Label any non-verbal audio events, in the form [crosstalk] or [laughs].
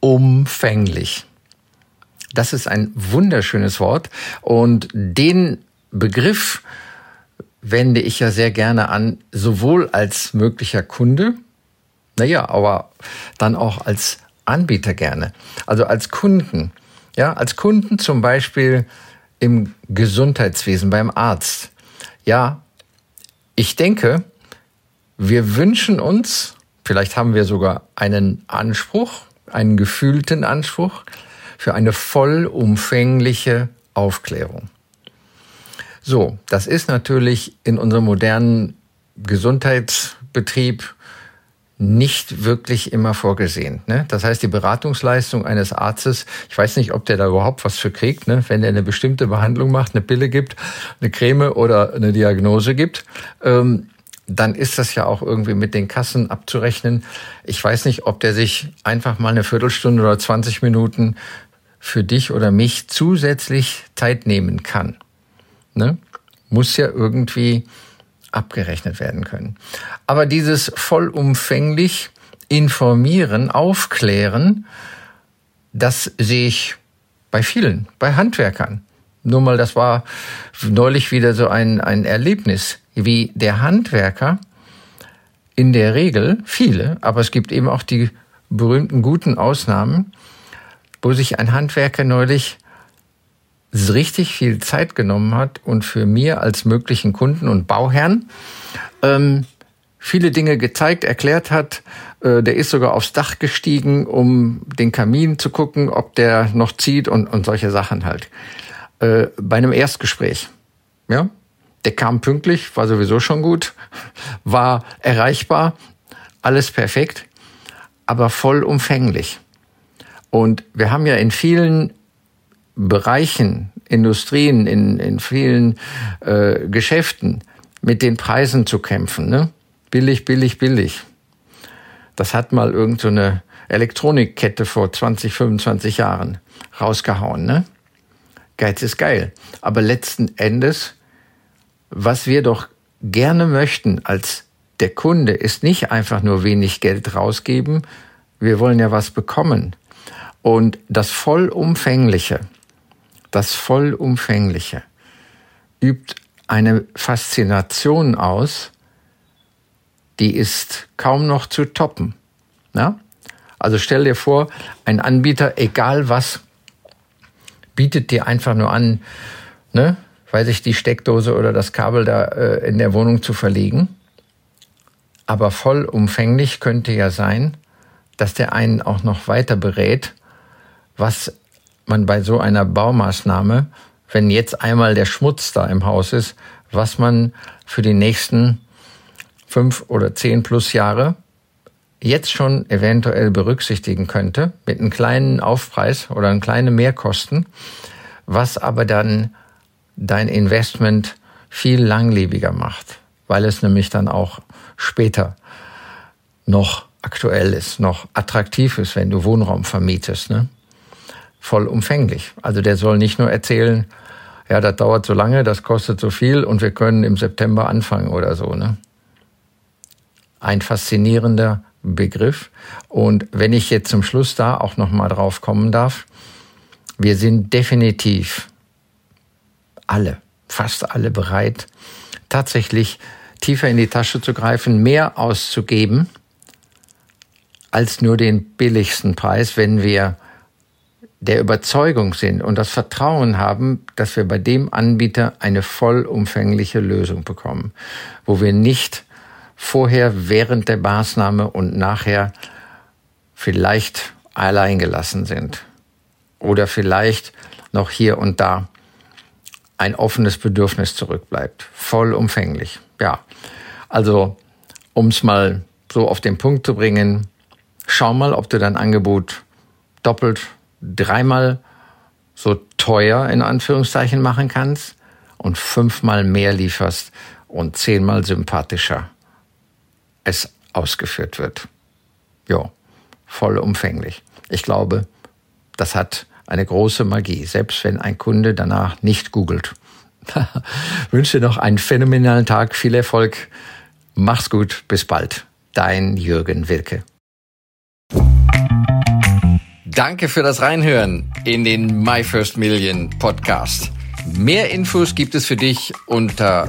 Vollumfänglich. Das ist ein wunderschönes Wort und den Begriff wende ich ja sehr gerne an, sowohl als möglicher Kunde, naja, aber dann auch als Anbieter gerne. Also als Kunden. Ja, als Kunden zum Beispiel im Gesundheitswesen, beim Arzt. Ja, ich denke, wir wünschen uns, vielleicht haben wir sogar einen Anspruch, einen gefühlten Anspruch für eine vollumfängliche Aufklärung. So, das ist natürlich in unserem modernen Gesundheitsbetrieb nicht wirklich immer vorgesehen. Ne? Das heißt, die Beratungsleistung eines Arztes, ich weiß nicht, ob der da überhaupt was für kriegt, ne? wenn er eine bestimmte Behandlung macht, eine Pille gibt, eine Creme oder eine Diagnose gibt, ähm, dann ist das ja auch irgendwie mit den Kassen abzurechnen. Ich weiß nicht, ob der sich einfach mal eine Viertelstunde oder 20 Minuten für dich oder mich zusätzlich Zeit nehmen kann. Ne? Muss ja irgendwie abgerechnet werden können. Aber dieses vollumfänglich informieren, aufklären, das sehe ich bei vielen, bei Handwerkern. Nur mal, das war neulich wieder so ein, ein Erlebnis, wie der Handwerker in der Regel, viele, aber es gibt eben auch die berühmten guten Ausnahmen, wo sich ein Handwerker neulich richtig viel Zeit genommen hat und für mir als möglichen Kunden und Bauherrn ähm, viele Dinge gezeigt, erklärt hat. Äh, der ist sogar aufs Dach gestiegen, um den Kamin zu gucken, ob der noch zieht und, und solche Sachen halt. Äh, bei einem Erstgespräch. Ja, der kam pünktlich, war sowieso schon gut, [laughs] war erreichbar, alles perfekt, aber vollumfänglich. Und wir haben ja in vielen Bereichen, Industrien, in, in vielen äh, Geschäften mit den Preisen zu kämpfen. Ne? Billig, billig, billig. Das hat mal irgendeine so Elektronikkette vor 20, 25 Jahren rausgehauen. Ne? Geiz ist geil. Aber letzten Endes, was wir doch gerne möchten als der Kunde, ist nicht einfach nur wenig Geld rausgeben. Wir wollen ja was bekommen. Und das Vollumfängliche, das Vollumfängliche übt eine Faszination aus, die ist kaum noch zu toppen. Ja? Also stell dir vor, ein Anbieter, egal was, bietet dir einfach nur an, ne, weiß ich, die Steckdose oder das Kabel da äh, in der Wohnung zu verlegen. Aber vollumfänglich könnte ja sein, dass der einen auch noch weiter berät, was man bei so einer Baumaßnahme, wenn jetzt einmal der Schmutz da im Haus ist, was man für die nächsten fünf oder zehn plus Jahre jetzt schon eventuell berücksichtigen könnte, mit einem kleinen Aufpreis oder einem kleinen Mehrkosten, was aber dann dein Investment viel langlebiger macht, weil es nämlich dann auch später noch aktuell ist, noch attraktiv ist, wenn du Wohnraum vermietest. Ne? vollumfänglich. Also der soll nicht nur erzählen, ja, das dauert so lange, das kostet so viel und wir können im September anfangen oder so. Ne? Ein faszinierender Begriff. Und wenn ich jetzt zum Schluss da auch noch mal drauf kommen darf, wir sind definitiv alle, fast alle bereit, tatsächlich tiefer in die Tasche zu greifen, mehr auszugeben als nur den billigsten Preis, wenn wir der Überzeugung sind und das Vertrauen haben, dass wir bei dem Anbieter eine vollumfängliche Lösung bekommen, wo wir nicht vorher, während der Maßnahme und nachher vielleicht allein gelassen sind oder vielleicht noch hier und da ein offenes Bedürfnis zurückbleibt. Vollumfänglich. Ja, also um es mal so auf den Punkt zu bringen, schau mal, ob du dein Angebot doppelt dreimal so teuer in Anführungszeichen machen kannst und fünfmal mehr lieferst und zehnmal sympathischer es ausgeführt wird. Ja, vollumfänglich. Ich glaube, das hat eine große Magie, selbst wenn ein Kunde danach nicht googelt. [laughs] Wünsche noch einen phänomenalen Tag, viel Erfolg. Mach's gut, bis bald. Dein Jürgen Wilke. Danke für das Reinhören in den My First Million Podcast. Mehr Infos gibt es für dich unter